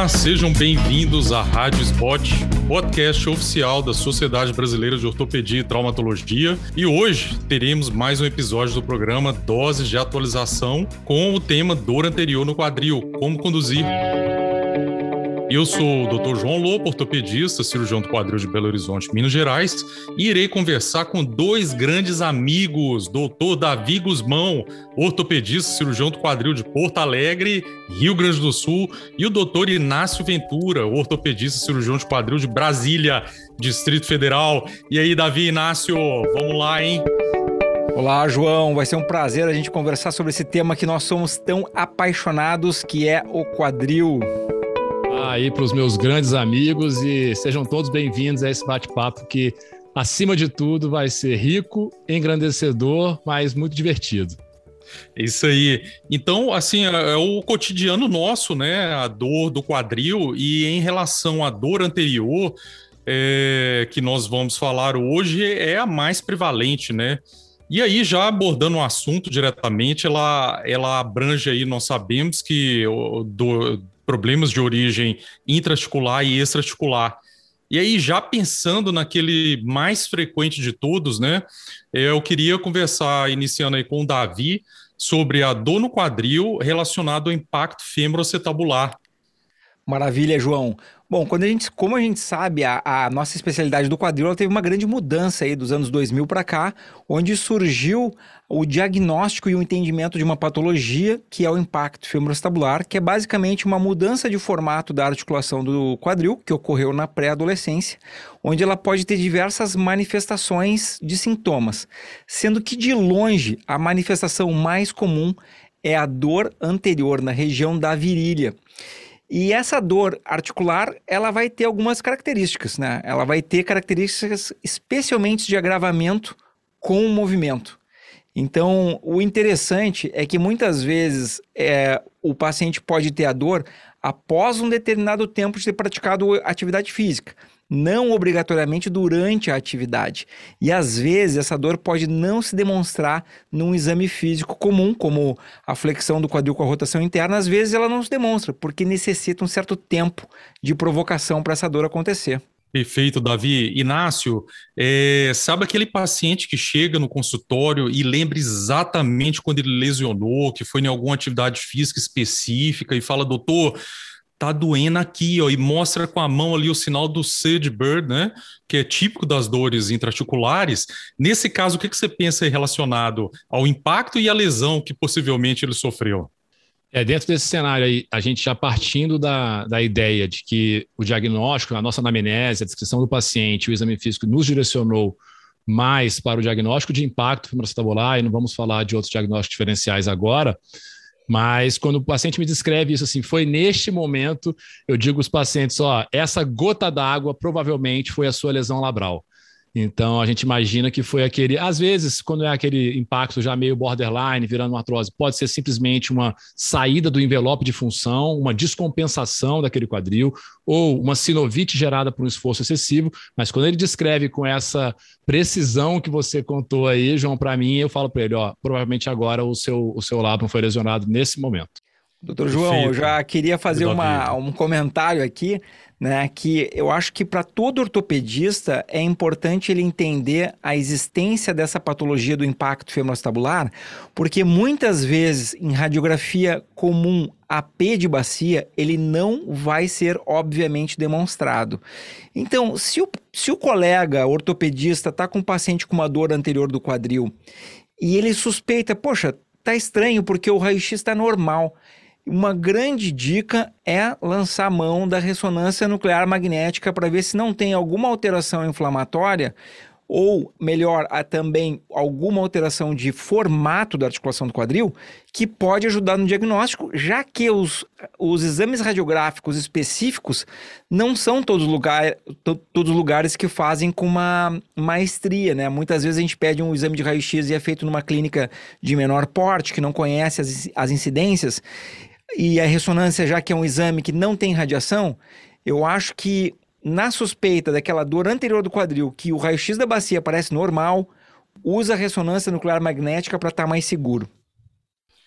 Olá, sejam bem-vindos à Rádio Spot, podcast oficial da Sociedade Brasileira de Ortopedia e Traumatologia. E hoje teremos mais um episódio do programa Doses de Atualização com o tema dor anterior no quadril, como conduzir. Eu sou o Dr. João Lopo, ortopedista, cirurgião do quadril de Belo Horizonte, Minas Gerais, e irei conversar com dois grandes amigos, Dr. Davi Guzmão, ortopedista, cirurgião do quadril de Porto Alegre, Rio Grande do Sul, e o Dr. Inácio Ventura, ortopedista, cirurgião de quadril de Brasília, Distrito Federal. E aí, Davi Inácio, vamos lá, hein? Olá, João. Vai ser um prazer a gente conversar sobre esse tema que nós somos tão apaixonados, que é o quadril aí para os meus grandes amigos e sejam todos bem-vindos a esse bate-papo que, acima de tudo, vai ser rico, engrandecedor, mas muito divertido. Isso aí. Então, assim, é, é o cotidiano nosso, né? A dor do quadril e em relação à dor anterior, é, que nós vamos falar hoje, é a mais prevalente, né? E aí, já abordando o assunto diretamente, ela, ela abrange aí, nós sabemos que do, problemas de origem intraarticular e extraarticular. E aí, já pensando naquele mais frequente de todos, né? Eu queria conversar, iniciando aí com o Davi, sobre a dor no quadril relacionado ao impacto femoroacetabular. Maravilha, João. Bom, quando a gente, como a gente sabe, a, a nossa especialidade do quadril ela teve uma grande mudança aí dos anos 2000 para cá, onde surgiu o diagnóstico e o entendimento de uma patologia que é o impacto femorostabular, que é basicamente uma mudança de formato da articulação do quadril que ocorreu na pré-adolescência, onde ela pode ter diversas manifestações de sintomas, sendo que de longe a manifestação mais comum é a dor anterior na região da virilha. E essa dor articular, ela vai ter algumas características, né? Ela vai ter características especialmente de agravamento com o movimento. Então, o interessante é que muitas vezes é, o paciente pode ter a dor após um determinado tempo de ter praticado atividade física não obrigatoriamente durante a atividade. E às vezes essa dor pode não se demonstrar num exame físico comum, como a flexão do quadril com a rotação interna, às vezes ela não se demonstra, porque necessita um certo tempo de provocação para essa dor acontecer. Perfeito, Davi. Inácio, é, sabe aquele paciente que chega no consultório e lembra exatamente quando ele lesionou, que foi em alguma atividade física específica e fala, doutor, tá doendo aqui, ó, e mostra com a mão ali o sinal do Bird, né, que é típico das dores intraarticulares. Nesse caso, o que, que você pensa relacionado ao impacto e à lesão que possivelmente ele sofreu? É, dentro desse cenário aí, a gente já partindo da, da ideia de que o diagnóstico, a nossa anamnese, a descrição do paciente, o exame físico nos direcionou mais para o diagnóstico de impacto femoroacetabular, e não vamos falar de outros diagnósticos diferenciais agora, mas quando o paciente me descreve isso assim, foi neste momento, eu digo aos pacientes, ó, essa gota d'água provavelmente foi a sua lesão labral. Então a gente imagina que foi aquele, às vezes, quando é aquele impacto já meio borderline, virando uma artrose, pode ser simplesmente uma saída do envelope de função, uma descompensação daquele quadril, ou uma sinovite gerada por um esforço excessivo. Mas quando ele descreve com essa precisão que você contou aí, João, para mim, eu falo para ele, ó, provavelmente agora o seu, o seu lábio foi lesionado nesse momento. Doutor João, eu já queria fazer uma, um comentário aqui né, que eu acho que para todo ortopedista é importante ele entender a existência dessa patologia do impacto femoroacetabular, porque muitas vezes em radiografia comum AP de bacia, ele não vai ser obviamente demonstrado. Então, se o, se o colega ortopedista está com um paciente com uma dor anterior do quadril e ele suspeita, poxa, tá estranho porque o raio-x está normal. Uma grande dica é lançar mão da ressonância nuclear magnética para ver se não tem alguma alteração inflamatória ou melhor, há também alguma alteração de formato da articulação do quadril, que pode ajudar no diagnóstico, já que os, os exames radiográficos específicos não são todos, lugar, to, todos lugares que fazem com uma maestria, né? Muitas vezes a gente pede um exame de raio-x e é feito numa clínica de menor porte, que não conhece as, as incidências, e a ressonância, já que é um exame que não tem radiação, eu acho que na suspeita daquela dor anterior do quadril, que o raio-x da bacia parece normal, usa a ressonância nuclear magnética para estar tá mais seguro.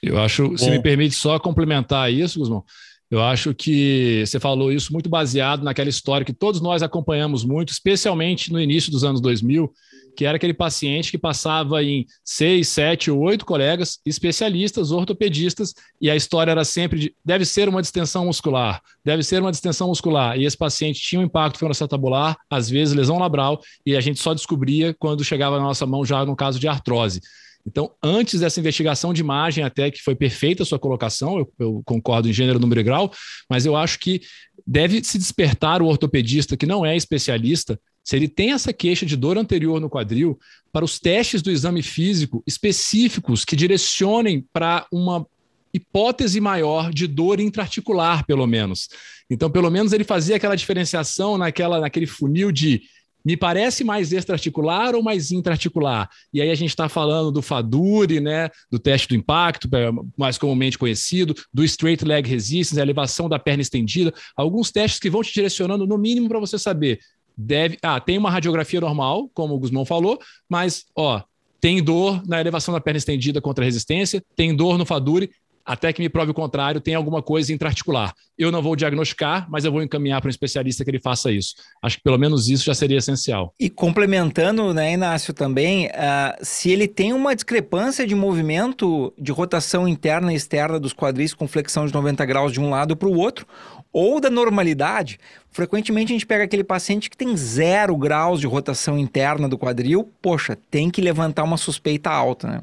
Eu acho, Bom. se me permite só complementar isso, Guzmão, Eu acho que você falou isso muito baseado naquela história que todos nós acompanhamos muito, especialmente no início dos anos 2000, que era aquele paciente que passava em seis, sete ou oito colegas especialistas, ortopedistas, e a história era sempre de deve ser uma distensão muscular, deve ser uma distensão muscular. E esse paciente tinha um impacto femoacetabular, às vezes lesão labral, e a gente só descobria quando chegava na nossa mão já no caso de artrose. Então, antes dessa investigação de imagem, até que foi perfeita a sua colocação, eu, eu, concordo em gênero, número e grau, mas eu acho que deve se despertar o ortopedista que não é especialista se ele tem essa queixa de dor anterior no quadril, para os testes do exame físico específicos que direcionem para uma hipótese maior de dor intraarticular, pelo menos. Então, pelo menos ele fazia aquela diferenciação naquela, naquele funil de me parece mais extraarticular ou mais intraarticular? E aí a gente está falando do FADURI, né, do teste do impacto, é, mais comumente conhecido, do straight leg resistance, a elevação da perna estendida, alguns testes que vão te direcionando no mínimo para você saber deve. Ah, tem uma radiografia normal, como o Guzmão falou, mas, ó, tem dor na elevação da perna estendida contra a resistência, tem dor no Faduri, até que me prove o contrário, tem alguma coisa intraarticular. Eu não vou diagnosticar, mas eu vou encaminhar para um especialista que ele faça isso. Acho que pelo menos isso já seria essencial. E complementando, né, Inácio, também, uh, se ele tem uma discrepância de movimento de rotação interna e externa dos quadris com flexão de 90 graus de um lado para o outro, ou da normalidade, frequentemente a gente pega aquele paciente que tem zero graus de rotação interna do quadril, poxa, tem que levantar uma suspeita alta, né?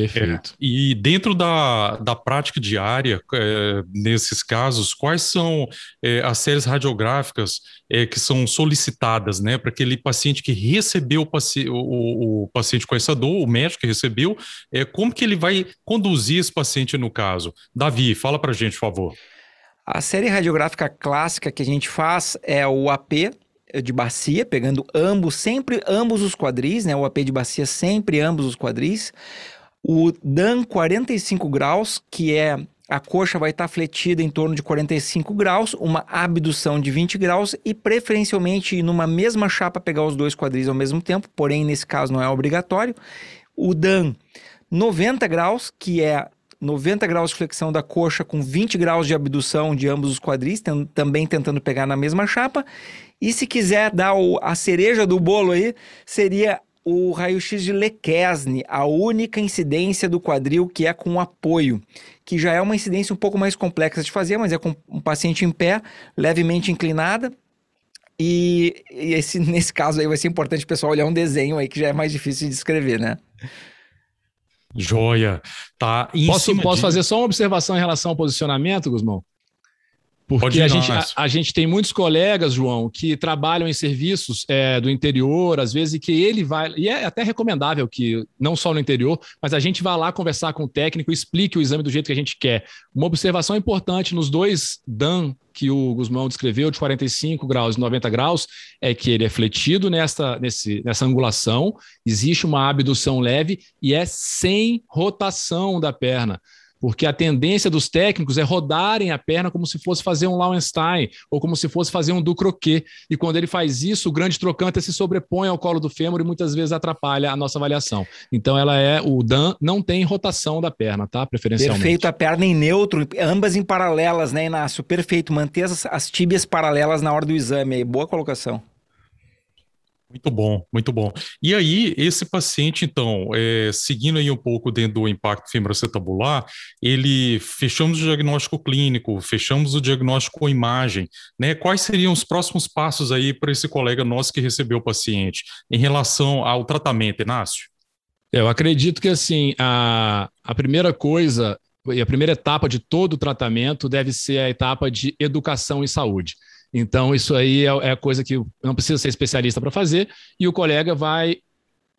Perfeito. É. E dentro da, da prática diária, é, nesses casos, quais são é, as séries radiográficas é, que são solicitadas, né, para aquele paciente que recebeu o, paci o, o, paciente com essa dor, o médico que recebeu, é, como que ele vai conduzir esse paciente no caso? Davi, fala para gente, por favor. A série radiográfica clássica que a gente faz é o AP de bacia, pegando ambos, sempre ambos os quadris, né? O AP de bacia sempre ambos os quadris. O DAN 45 graus, que é a coxa vai estar fletida em torno de 45 graus, uma abdução de 20 graus e preferencialmente numa mesma chapa pegar os dois quadris ao mesmo tempo, porém nesse caso não é obrigatório. O DAN 90 graus, que é 90 graus de flexão da coxa com 20 graus de abdução de ambos os quadris, também tentando pegar na mesma chapa. E se quiser dar o, a cereja do bolo aí, seria o raio-x de Lequesne, a única incidência do quadril que é com apoio, que já é uma incidência um pouco mais complexa de fazer, mas é com um paciente em pé, levemente inclinada. E, e esse, nesse caso aí vai ser importante o pessoal olhar um desenho aí que já é mais difícil de descrever, né? Joia. Tá. posso posso de... fazer só uma observação em relação ao posicionamento, Guzmão? Porque a gente, a, a, gente tem muitos colegas, João, que trabalham em serviços é, do interior, às vezes, e que ele vai. E é até recomendável que, não só no interior, mas a gente vá lá conversar com o técnico e explique o exame do jeito que a gente quer. Uma observação importante nos dois DAN que o Guzmão descreveu, de 45 graus e 90 graus, é que ele é fletido nessa, nesse, nessa angulação, existe uma abdução leve e é sem rotação da perna porque a tendência dos técnicos é rodarem a perna como se fosse fazer um Lauenstein ou como se fosse fazer um Ducroquet. E quando ele faz isso, o grande trocante se sobrepõe ao colo do fêmur e muitas vezes atrapalha a nossa avaliação. Então ela é o Dan não tem rotação da perna, tá? Preferencialmente. Perfeito, a perna em neutro, ambas em paralelas, né, Inácio? Perfeito, manter as, as tíbias paralelas na hora do exame aí. Boa colocação. Muito bom, muito bom. E aí, esse paciente, então, é, seguindo aí um pouco dentro do impacto femoroacetabular, ele fechamos o diagnóstico clínico, fechamos o diagnóstico com imagem, né? Quais seriam os próximos passos aí para esse colega nosso que recebeu o paciente em relação ao tratamento, Inácio? Eu acredito que assim, a, a primeira coisa e a primeira etapa de todo o tratamento deve ser a etapa de educação e saúde. Então, isso aí é, é coisa que não precisa ser especialista para fazer, e o colega vai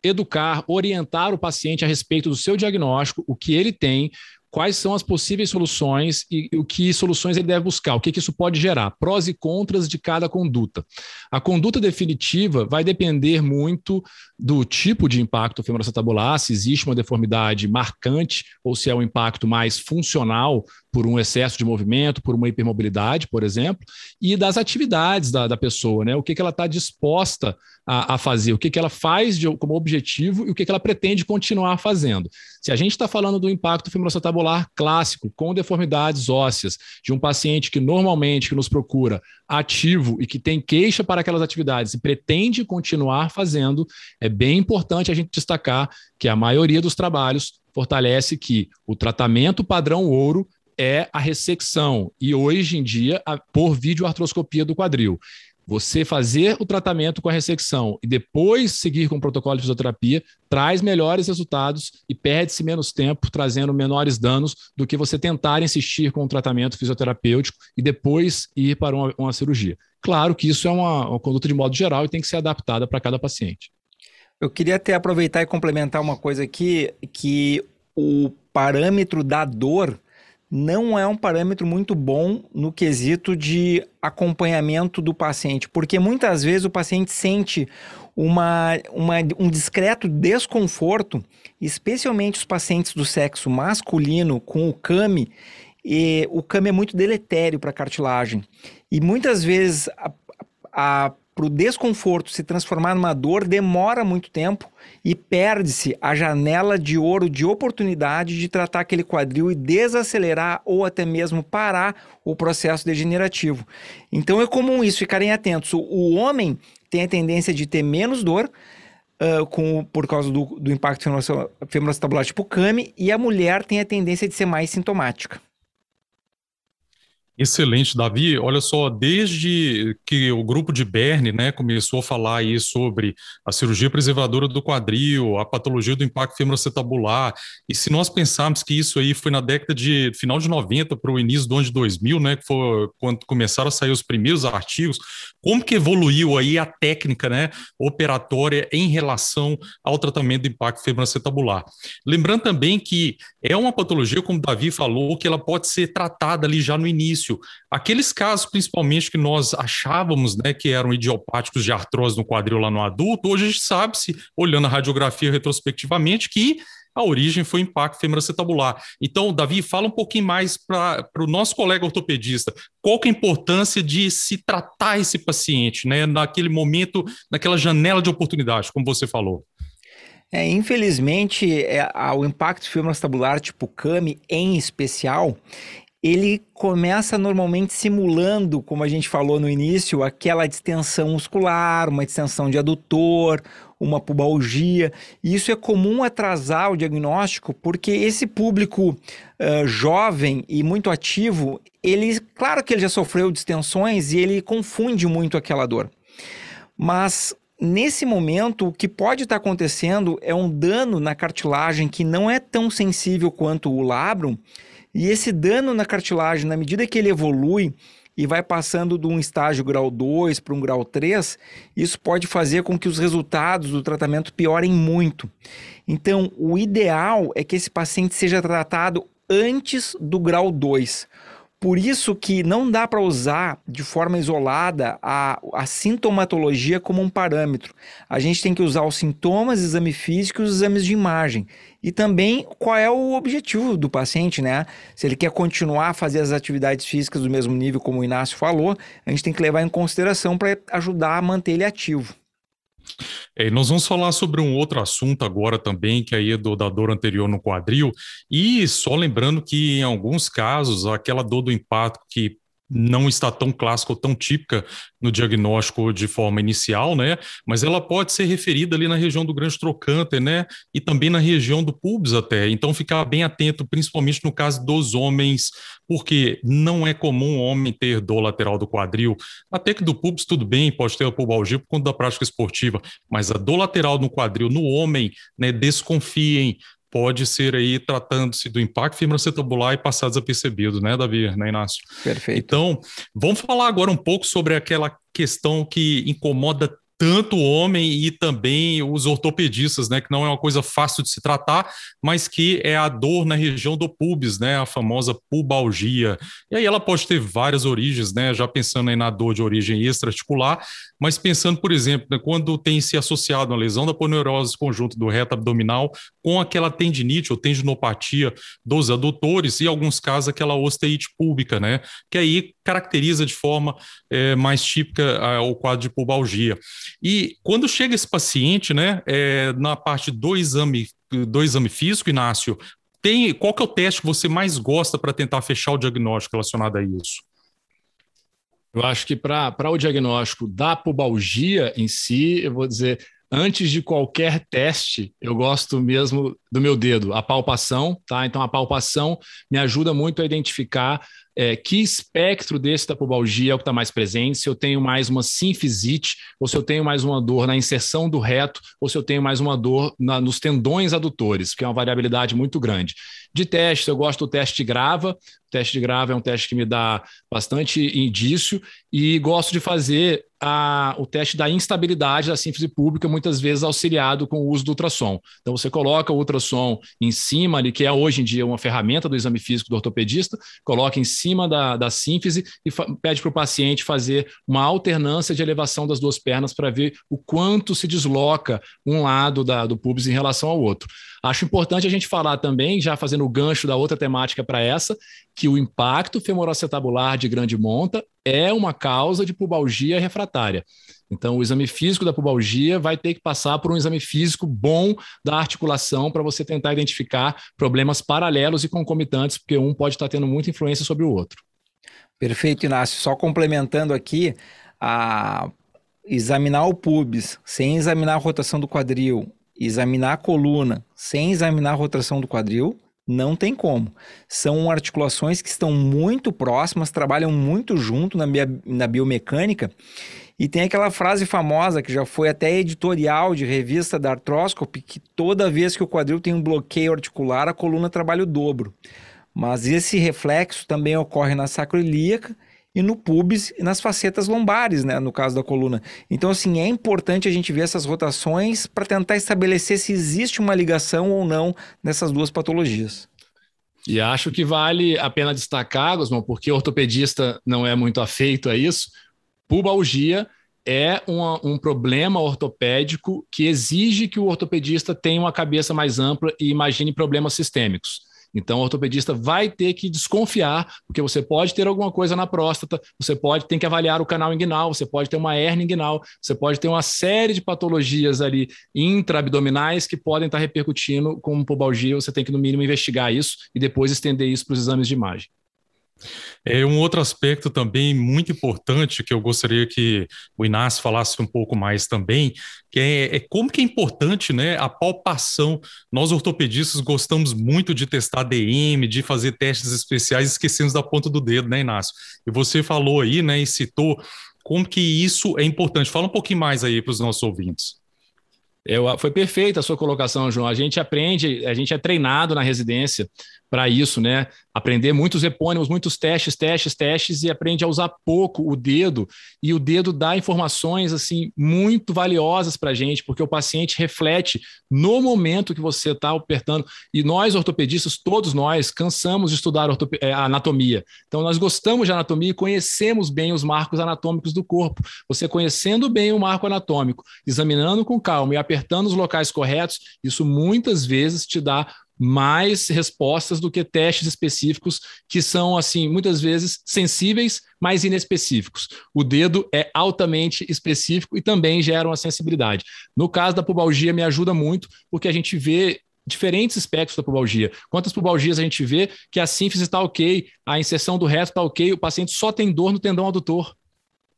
educar, orientar o paciente a respeito do seu diagnóstico, o que ele tem, quais são as possíveis soluções e o que soluções ele deve buscar, o que, que isso pode gerar, prós e contras de cada conduta. A conduta definitiva vai depender muito do tipo de impacto femoroacetabular, se existe uma deformidade marcante ou se é um impacto mais funcional por um excesso de movimento, por uma hipermobilidade, por exemplo, e das atividades da, da pessoa, né? O que, que ela está disposta a, a, fazer, o que, que ela faz de, como objetivo e o que, que ela pretende continuar fazendo. Se a gente está falando do impacto femoroacetabular clássico, com deformidades ósseas, de um paciente que normalmente que nos procura ativo e que tem queixa para aquelas atividades e pretende continuar fazendo, é bem importante a gente destacar que a maioria dos trabalhos fortalece que o tratamento padrão ouro é a ressecção e hoje em dia a, por videoartroscopia do quadril. Você fazer o tratamento com a ressecção e depois seguir com o protocolo de fisioterapia traz melhores resultados e perde-se menos tempo, trazendo menores danos do que você tentar insistir com o tratamento fisioterapêutico e depois ir para uma, uma cirurgia. Claro que isso é uma, uma conduta de modo geral e tem que ser adaptada para cada paciente. Eu queria até aproveitar e complementar uma coisa aqui, que o parâmetro da dor não é um parâmetro muito bom no quesito de acompanhamento do paciente, porque muitas vezes o paciente sente uma, uma, um discreto desconforto, especialmente os pacientes do sexo masculino com o CAMI, e o CAMI é muito deletério para a cartilagem. E muitas vezes a, a para o desconforto se transformar numa dor demora muito tempo e perde-se a janela de ouro de oportunidade de tratar aquele quadril e desacelerar ou até mesmo parar o processo degenerativo. Então é comum isso, ficarem atentos. O homem tem a tendência de ter menos dor, Uh, com, por causa do, do impacto femoroacetabular tipo CAMI, e a mulher tem a tendência de ser mais sintomática. Excelente, Davi. Olha só, desde que o grupo de Berne né, começou a falar aí sobre a cirurgia preservadora do quadril, a patologia do impacto femoroacetabular, e se nós pensarmos que isso aí foi na década de final de 90 para o início do ano de 2000, né, que foi quando começaram a sair os primeiros artigos, como que evoluiu aí a técnica né, operatória em relação ao tratamento do impacto femoroacetabular? Lembrando também que é uma patologia, como o Davi falou, que ela pode ser tratada ali já no início início, aqueles casos principalmente que nós achávamos né, que eram idiopáticos de artrose no quadril lá no adulto, hoje a gente sabe-se, olhando a radiografia retrospectivamente, que a origem foi impacto femoroacetabular. Então, Davi, fala um pouquinho mais para o nosso colega ortopedista. Qual que é a importância de se tratar esse paciente, né, naquele momento, naquela janela de oportunidade, como você falou? É, infelizmente, é, o impacto femoroacetabular tipo CAMI, em especial, ele começa normalmente simulando, como a gente falou no início, aquela distensão muscular, uma distensão de adutor, uma pubalgia. E isso é comum atrasar o diagnóstico, porque esse público uh, jovem e muito ativo, ele, claro que ele já sofreu distensões e ele confunde muito aquela dor. Mas nesse momento, o que pode estar acontecendo é um dano na cartilagem que não é tão sensível quanto o labrum e esse dano na cartilagem, na medida que ele evolui e vai passando de um estágio grau 2 para um grau 3, isso pode fazer com que os resultados do tratamento piorem muito. Então, o ideal é que esse paciente seja tratado antes do grau 2. Por isso que não dá para usar de forma isolada a, a sintomatologia como um parâmetro. A gente tem que usar os sintomas, exame físico e os exames de imagem. E também qual é o objetivo do paciente, né? Se ele quer continuar a fazer as atividades físicas do mesmo nível, como o Inácio falou, a gente tem que levar em consideração para ajudar a manter ele ativo. É, nós vamos falar sobre um outro assunto agora também, que aí é do, da dor anterior no quadril, e só lembrando que em alguns casos, aquela dor do impacto que não está tão clássica ou tão típica no diagnóstico de forma inicial, né? Mas ela pode ser referida ali na região do grande trocânter, né? E também na região do pubis até. Então ficar bem atento, principalmente no caso dos homens, porque não é comum homem ter dor lateral do quadril. Até que do pubis tudo bem, pode ter a pubalgia por conta da prática esportiva, mas a dor lateral no quadril no homem, né? Desconfiem, pode ser aí tratando-se do impacto femoroacetabular e passar desapercebido, né, Davi, né, Inácio? Perfeito. Então, vamos falar agora um pouco sobre aquela questão que incomoda tanto o homem e também os ortopedistas, né, que não é uma coisa fácil de se tratar, mas que é a dor na região do pubis, né, a famosa pubalgia. E aí ela pode ter várias origens, né, já pensando aí na dor de origem extraarticular, mas pensando, por exemplo, né, quando tem se associado uma lesão da poneurose conjunto do reto abdominal com aquela tendinite ou tendinopatia dos adutores e, alguns casos, aquela osteite pública, né? Que aí caracteriza de forma é, mais típica o quadro de pubalgia. E quando chega esse paciente, né, é, na parte do exame, do exame físico, Inácio, tem, qual que é o teste que você mais gosta para tentar fechar o diagnóstico relacionado a isso? Eu acho que para o diagnóstico da pubalgia em si, eu vou dizer, antes de qualquer teste, eu gosto mesmo do meu dedo, a palpação, tá? Então a palpação me ajuda muito a identificar é, que espectro desse da pubalgia é o que está mais presente, se eu tenho mais uma sinfisite, ou se eu tenho mais uma dor na inserção do reto, ou se eu tenho mais uma dor na, nos tendões adutores, que é uma variabilidade muito grande. De teste, eu gosto do teste de grava, o teste de grava é um teste que me dá bastante indício, e gosto de fazer a, o teste da instabilidade da sínfise pública, muitas vezes auxiliado com o uso do ultrassom. Então, você coloca o ultrassom em cima, ali, que é hoje em dia uma ferramenta do exame físico do ortopedista, coloca em cima da, da sínfise e pede para o paciente fazer uma alternância de elevação das duas pernas para ver o quanto se desloca um lado da, do pubis em relação ao outro. Acho importante a gente falar também, já fazendo o gancho da outra temática para essa, que o impacto femoroacetabular de grande monta é uma causa de pubalgia refratária. Então, o exame físico da pubalgia vai ter que passar por um exame físico bom da articulação para você tentar identificar problemas paralelos e concomitantes, porque um pode estar tendo muita influência sobre o outro. Perfeito, Inácio. Só complementando aqui, a examinar o pubis sem examinar a rotação do quadril, examinar a coluna sem examinar a rotação do quadril, não tem como. São articulações que estão muito próximas, trabalham muito junto na, na biomecânica. E tem aquela frase famosa que já foi até editorial de revista da Arthroscopy, que toda vez que o quadril tem um bloqueio articular, a coluna trabalha o dobro. Mas esse reflexo também ocorre na sacroilíaca e no pubis e nas facetas lombares, né, no caso da coluna. Então, assim, é importante a gente ver essas rotações para tentar estabelecer se existe uma ligação ou não nessas duas patologias. E acho que vale a pena destacar, Gosmão, porque o ortopedista não é muito afeito a isso, pubalgia é uma, um problema ortopédico que exige que o ortopedista tenha uma cabeça mais ampla e imagine problemas sistêmicos. Então, o ortopedista vai ter que desconfiar, porque você pode ter alguma coisa na próstata, você pode ter que avaliar o canal inguinal, você pode ter uma hernia inguinal, você pode ter uma série de patologias ali intraabdominais que podem estar repercutindo com pubalgia. Você tem que, no mínimo, investigar isso e depois estender isso para os exames de imagem. É um outro aspecto também muito importante que eu gostaria que o Inácio falasse um pouco mais também, que é, é, como que é importante né, a palpação. Nós ortopedistas gostamos muito de testar DM, de fazer testes especiais, esquecemos da ponta do dedo, né, Inácio? E você falou aí, né, e citou como que isso é importante. Fala um pouquinho mais aí para os nossos ouvintes. Eu, foi perfeita a sua colocação, João. A gente aprende, a gente é treinado na residência para isso, né? Aprender muitos epônimos, muitos testes, testes, testes e aprende a usar pouco o dedo e o dedo dá informações assim muito valiosas para a gente, porque o paciente reflete no momento que você está apertando e nós ortopedistas, todos nós cansamos de estudar é, anatomia. Então nós gostamos de anatomia e conhecemos bem os marcos anatômicos do corpo. Você conhecendo bem o marco anatômico, examinando com calma e apertando os locais corretos, isso muitas vezes te dá mais respostas do que testes específicos que são assim muitas vezes sensíveis, mas inespecíficos. O dedo é altamente específico e também gera uma sensibilidade. No caso da pubalgia me ajuda muito porque a gente vê diferentes espectros da pubalgia. Quantas pubalgias a gente vê que a sínfise está ok, a inserção do reto está ok, o paciente só tem dor no tendão adutor.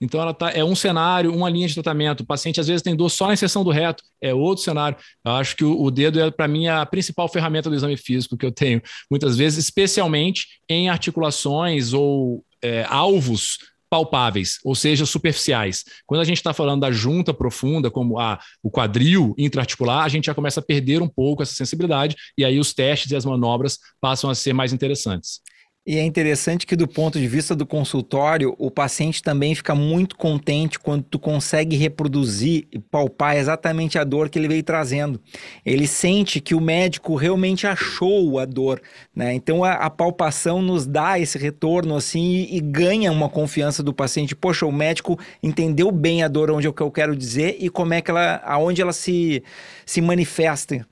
Então, ela tá, é um cenário, uma linha de tratamento. O paciente às vezes tem dor só na inserção do reto, é outro cenário. Eu acho que o, o dedo é, para mim, a principal ferramenta do exame físico que eu tenho, muitas vezes, especialmente em articulações ou é, alvos palpáveis, ou seja, superficiais. Quando a gente está falando da junta profunda, como a, o quadril intraarticular, a gente já começa a perder um pouco essa sensibilidade, e aí os testes e as manobras passam a ser mais interessantes. E é interessante que do ponto de vista do consultório, o paciente também fica muito contente quando tu consegue reproduzir e palpar exatamente a dor que ele veio trazendo. Ele sente que o médico realmente achou a dor, né? Então a, a palpação nos dá esse retorno assim e, e, ganha uma confiança do paciente. Poxa, o médico entendeu bem a dor onde é o que eu quero dizer e como é que ela, aonde ela se se manifesta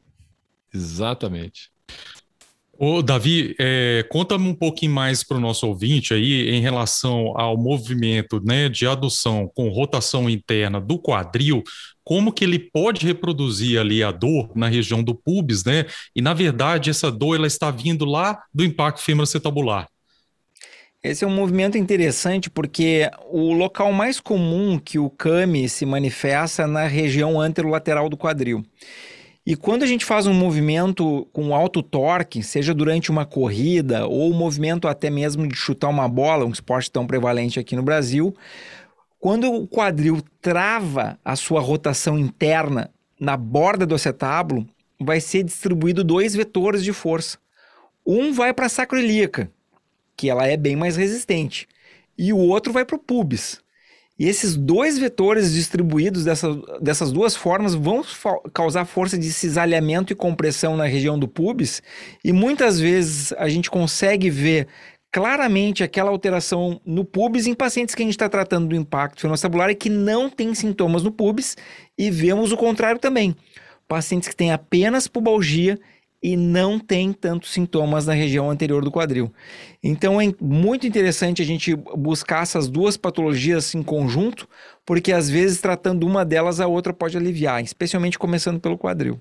Exatamente. Ô, Davi, é, conta-me um pouquinho mais para o nosso ouvinte aí em relação ao movimento né, de adução com rotação interna do quadril, como que ele pode reproduzir ali a dor na região do pubis, né? E na verdade essa dor ela está vindo lá do impacto femoroacetabular. Esse é um movimento interessante porque o local mais comum que o CAMI se manifesta é na região anterolateral do quadril. E quando a gente faz um movimento com alto torque, seja durante uma corrida ou um movimento até mesmo de chutar uma bola, um esporte tão prevalente aqui no Brasil, quando o quadril trava a sua rotação interna na borda do acetábulo, vai ser distribuído dois vetores de força. Um vai para a sacroiliaca, que ela é bem mais resistente, e o outro vai para o pubis, e esses dois vetores distribuídos dessa, dessas duas formas vão causar força de cisalhamento e compressão na região do pubis, e muitas vezes a gente consegue ver claramente aquela alteração no pubis em pacientes que a gente está tratando do impacto fenostabular e que não tem sintomas no pubis, e vemos o contrário também. Pacientes que têm apenas pubalgia e não tem tantos sintomas na região anterior do quadril. Então é muito interessante a gente buscar essas duas patologias em conjunto, porque às vezes tratando uma delas a outra pode aliviar, especialmente começando pelo quadril.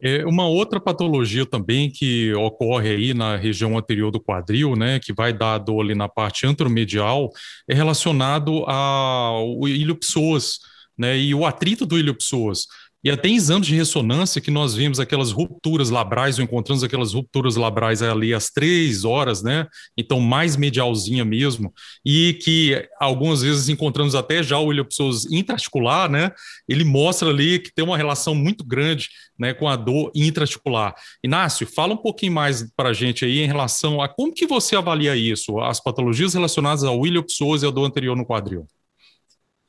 É uma outra patologia também que ocorre aí na região anterior do quadril, né, que vai dar dor ali na parte anteromedial, é relacionado ao ilhopsoas, né, e o atrito do ilhopsoas. E até em exames de ressonância que nós vimos aquelas rupturas labrais, ou encontramos aquelas rupturas labrais ali às três horas, né? Então, mais medialzinha mesmo, e que algumas vezes encontramos até já o ilhopsoas intraarticular, né? Ele mostra ali que tem uma relação muito grande né, com a dor intraarticular. Inácio, fala um pouquinho mais para a gente aí em relação a como que você avalia isso, as patologias relacionadas ao ilhopsoas e a dor anterior no quadril.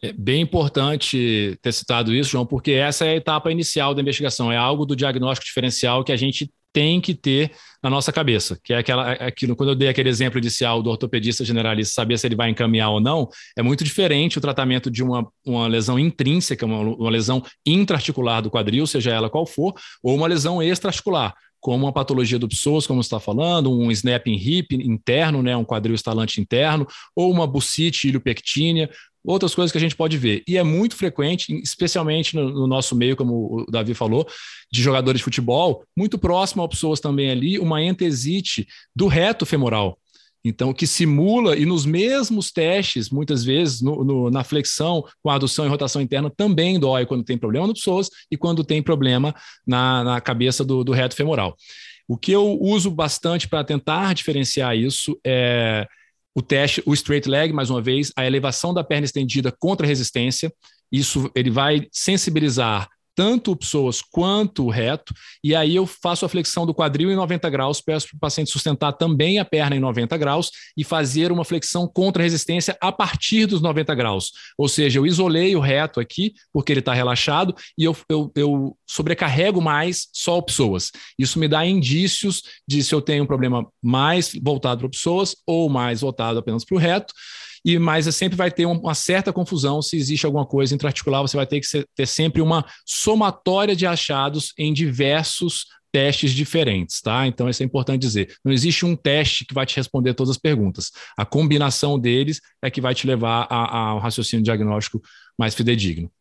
É bem importante ter citado isso, João, porque essa é a etapa inicial da investigação, é algo do diagnóstico diferencial que a gente tem que ter na nossa cabeça, que é aquela, é aquilo, quando eu dei aquele exemplo inicial do ortopedista generalista saber se ele vai encaminhar ou não, é muito diferente o tratamento de uma, uma lesão intrínseca, uma, uma lesão intraarticular do quadril, seja ela qual for, ou uma lesão extraarticular, como uma patologia do psoas, como está falando, um snapping hip interno, né, um quadril estalante interno, ou uma bucite iliopectínea, outras coisas que a gente pode ver. E é muito frequente, especialmente no, no, nosso meio, como o Davi falou, de jogadores de futebol, muito próximo a pessoas também ali, uma entesite do reto femoral. Então, que simula, e nos mesmos testes, muitas vezes, no, no, na flexão, com adução e rotação interna, também dói quando tem problema no pessoas e quando tem problema na, na cabeça do, do reto femoral. O que eu uso bastante para tentar diferenciar isso é o teste, o straight leg, mais uma vez, a elevação da perna estendida contra a resistência. Isso ele vai sensibilizar tanto pessoas quanto reto, e aí eu faço a flexão do quadril em 90 graus, peço para o paciente sustentar também a perna em 90 graus e fazer uma flexão contra resistência a partir dos 90 graus. Ou seja, eu isolei o reto aqui, porque ele está relaxado, e eu, eu, eu sobrecarrego mais só pessoas. Isso me dá indícios de se eu tenho um problema mais voltado para pessoas ou mais voltado apenas para o reto e mas sempre vai ter uma certa confusão se existe alguma coisa intraarticular, você vai ter que ter sempre uma somatória de achados em diversos testes diferentes, tá? Então isso é importante dizer. Não existe um teste que vai te responder todas as perguntas. A combinação deles é que vai te levar ao raciocínio diagnóstico mais fidedigno.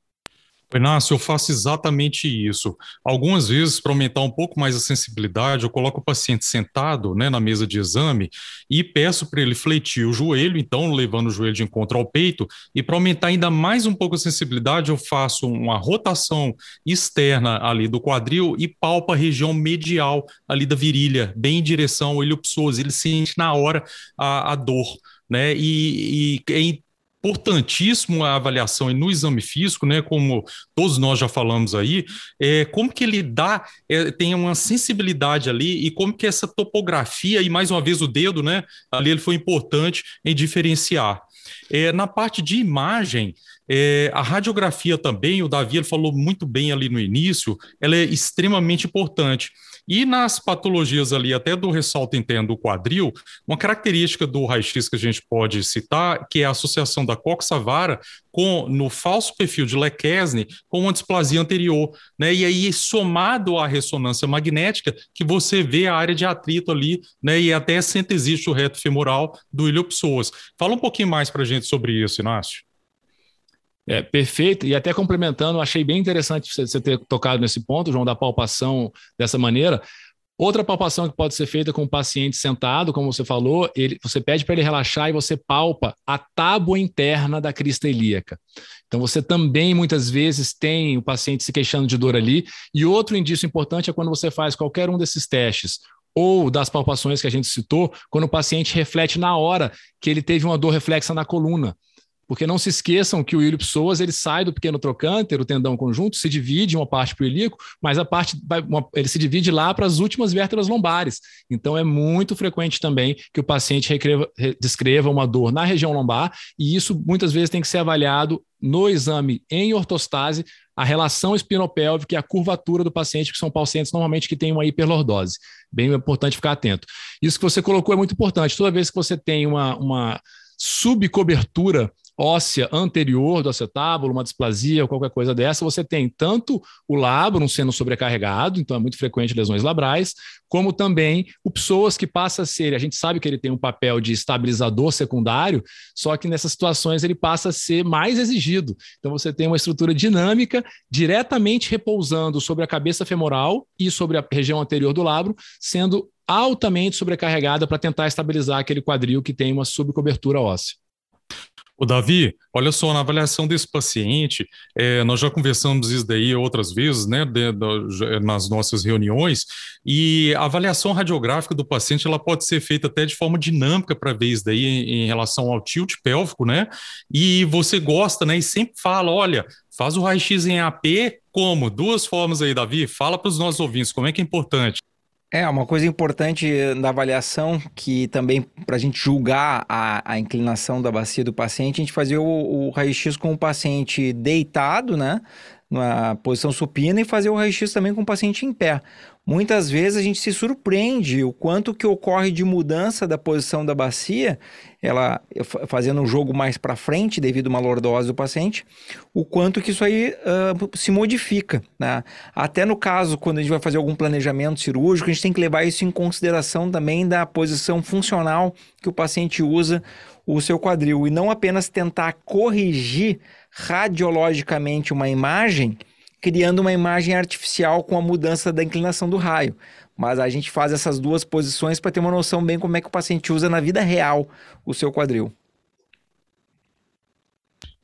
Inácio, eu faço exatamente isso. Algumas vezes, para aumentar um pouco mais a sensibilidade, eu coloco o paciente sentado né, na mesa de exame e peço para ele fletir o joelho, então levando o joelho de encontro ao peito, e para aumentar ainda mais um pouco a sensibilidade, eu faço uma rotação externa ali do quadril e palpa a região medial ali da virilha, bem em direção ao ilho-psoas. Ele sente na hora a, a dor. Né? E, e, importantíssimo a avaliação e no exame físico, né, como todos nós já falamos aí, é, como que ele dá, é, tem uma sensibilidade ali e como que essa topografia e mais uma vez o dedo, né, ali ele foi importante em diferenciar. É, na parte de imagem, É, a radiografia também, o Davi ele falou muito bem ali no início, ela é extremamente importante. E nas patologias ali, até do ressalto interno do quadril, uma característica do raio-x que a gente pode citar, que é a associação da coxavara com, no falso perfil de Lequesne com uma displasia anterior, né? E aí, somado à ressonância magnética, que você vê a área de atrito ali, né? E até existe o reto femoral do ilho-pessoas. Fala um pouquinho mais para a gente sobre isso, Inácio. É, perfeito. E até complementando, achei bem interessante você ter tocado nesse ponto, João, da palpação dessa maneira. Outra palpação que pode ser feita com o paciente sentado, como você falou, ele, você pede para ele relaxar e você palpa a tábua interna da crista ilíaca. Então, você também muitas vezes tem o paciente se queixando de dor ali. E outro indício importante é quando você faz qualquer um desses testes, ou das palpações que a gente citou, quando o paciente reflete na hora que ele teve uma dor reflexa na coluna. Porque não se esqueçam que o ilho psoas ele sai do pequeno trocânter, o tendão conjunto, se divide uma parte para o ilíaco, mas a parte uma, ele se divide lá para as últimas vértebras lombares. Então é muito frequente também que o paciente recreva, descreva uma dor na região lombar, e isso muitas vezes tem que ser avaliado no exame em ortostase, a relação espinopélvica e a curvatura do paciente, que são pacientes normalmente que têm uma hiperlordose. Bem importante ficar atento. Isso que você colocou é muito importante. Toda vez que você tem uma, uma subcobertura óssea anterior do acetábulo, uma displasia ou qualquer coisa dessa, você tem tanto o labrum sendo sobrecarregado, então é muito frequente lesões labrais, como também o psoas que passa a ser, a gente sabe que ele tem um papel de estabilizador secundário, só que nessas situações ele passa a ser mais exigido. Então você tem uma estrutura dinâmica diretamente repousando sobre a cabeça femoral e sobre a região anterior do labro, sendo altamente sobrecarregada para tentar estabilizar aquele quadril que tem uma subcobertura óssea. O Davi, olha só, na avaliação desse paciente, é, nós já conversamos isso daí outras vezes, né, de, de, nas nossas reuniões, e a avaliação radiográfica do paciente, ela pode ser feita até de forma dinâmica para ver isso daí em, em, relação ao tilt pélvico, né, e você gosta, né, e sempre fala, olha, faz o raio-x em AP, como? Duas formas aí, Davi, fala para os nossos ouvintes, como é que é importante. É, uma coisa importante da avaliação, que também para a gente julgar a, a, inclinação da bacia do paciente, a gente fazia o, o raio-x com o paciente deitado, né? Na posição supina e fazer o raio-x também com o paciente em pé. Muitas vezes a gente se surpreende o quanto que ocorre de mudança da posição da bacia, ela fazendo um jogo mais para frente devido a uma lordose do paciente, o quanto que isso aí uh, se modifica. Né? Até no caso, quando a gente vai fazer algum planejamento cirúrgico, a gente tem que levar isso em consideração também da posição funcional que o paciente usa o seu quadril e não apenas tentar corrigir radiologicamente uma imagem criando uma imagem artificial com a mudança da inclinação do raio. Mas a gente faz essas duas posições para ter uma noção bem como é que o paciente usa na vida real o seu quadril.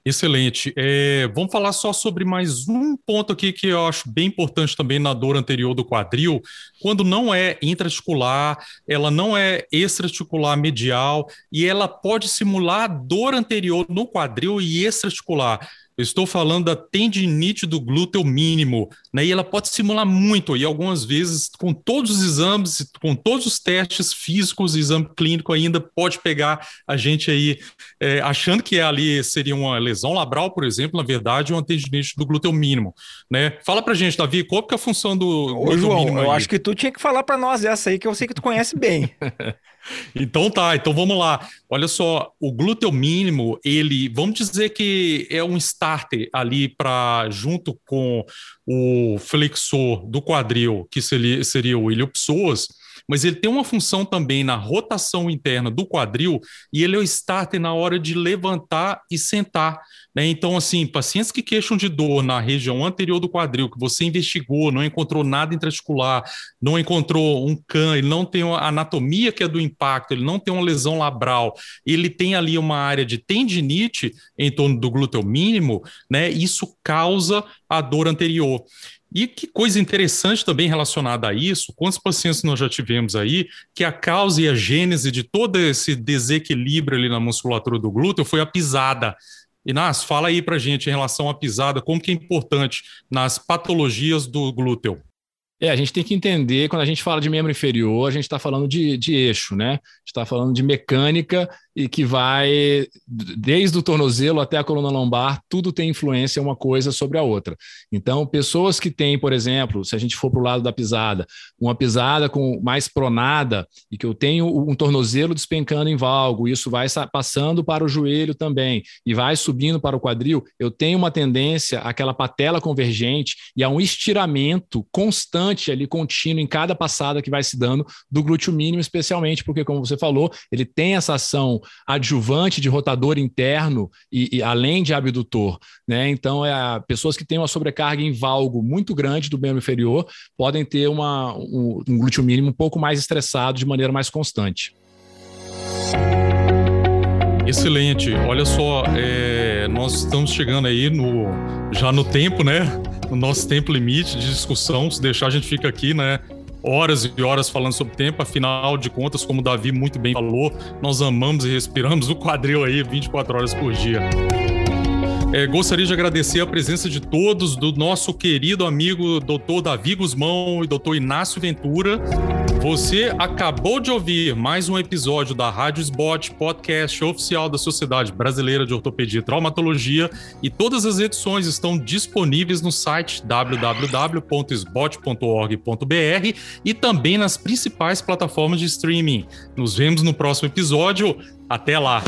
Excelente. É, vamos falar só sobre mais um ponto aqui que eu acho bem importante também na dor anterior do quadril. Quando não é intraarticular, ela não é extraarticular medial e ela pode simular dor anterior no quadril e extraarticular. Eu estou falando da tendinite do glúteo mínimo, né? E ela pode simular muito, e algumas vezes, com todos os exames, com todos os testes físicos, exame clínico ainda pode pegar a gente aí é, achando que ali seria uma lesão labral, por exemplo, na verdade, uma tendinite do glúteo mínimo, né? Fala pra gente, Davi, qual que é a função do Ô, João, eu aí? acho que tu tinha que falar para nós essa aí, que eu sei que tu conhece bem. Então tá, então vamos lá. Olha só, o glúteo mínimo, ele, vamos dizer que é um starter ali para junto com o flexor do quadril, que seria, seria o iliopsoas, mas ele tem uma função também na rotação interna do quadril e ele é o starter na hora de levantar e sentar. Né? Então, assim, pacientes que queixam de dor na região anterior do quadril, que você investigou, não encontrou nada intraarticular, não encontrou um can, ele não tem a anatomia que é do impacto, ele não tem uma lesão labral, ele tem ali uma área de tendinite em torno do glúteo mínimo, né? Isso causa a dor anterior. E que coisa interessante também relacionada a isso, quantos pacientes nós já tivemos aí que a causa e a gênese de todo esse desequilíbrio ali na musculatura do glúteo foi a pisada. Inácio, fala aí pra gente em relação à pisada, como que é importante nas patologias do glúteo. É, a gente tem que entender, quando a gente fala de membro inferior, a gente está falando de, de eixo, né? A gente está falando de mecânica e que vai, desde o tornozelo até a coluna lombar, tudo tem influência uma coisa sobre a outra. Então, pessoas que têm, por exemplo, se a gente for para o lado da pisada, uma pisada com mais pronada e que eu tenho um tornozelo despencando em valgo, isso vai passando para o joelho também e vai subindo para o quadril, eu tenho uma tendência àquela patela convergente e a um estiramento constante ali, contínuo, em cada passada que vai se dando do glúteo mínimo, especialmente porque, como você falou, ele tem essa ação adjuvante de rotador interno e, e além de abdutor, né? Então, é, pessoas que têm uma sobrecarga em valgo muito grande do membro inferior podem ter uma, um, um glúteo mínimo um pouco mais estressado de maneira mais constante. Excelente. Olha só, é, nós estamos chegando aí no já no tempo, né? No nosso tempo limite de discussão. Se deixar, a gente fica aqui, né? Horas e horas falando sobre tempo, afinal de contas, como o Davi muito bem falou, nós amamos e respiramos o quadril aí 24 horas por dia. É, gostaria de agradecer a presença de todos, do nosso querido amigo Dr. Davi Guzmão e Dr. Inácio Ventura. Você acabou de ouvir mais um episódio da Rádio Sbot, podcast oficial da Sociedade Brasileira de Ortopedia e Traumatologia, e todas as edições estão disponíveis no site www.sbot.org.br e também nas principais plataformas de streaming. Nos vemos no próximo episódio. Até lá!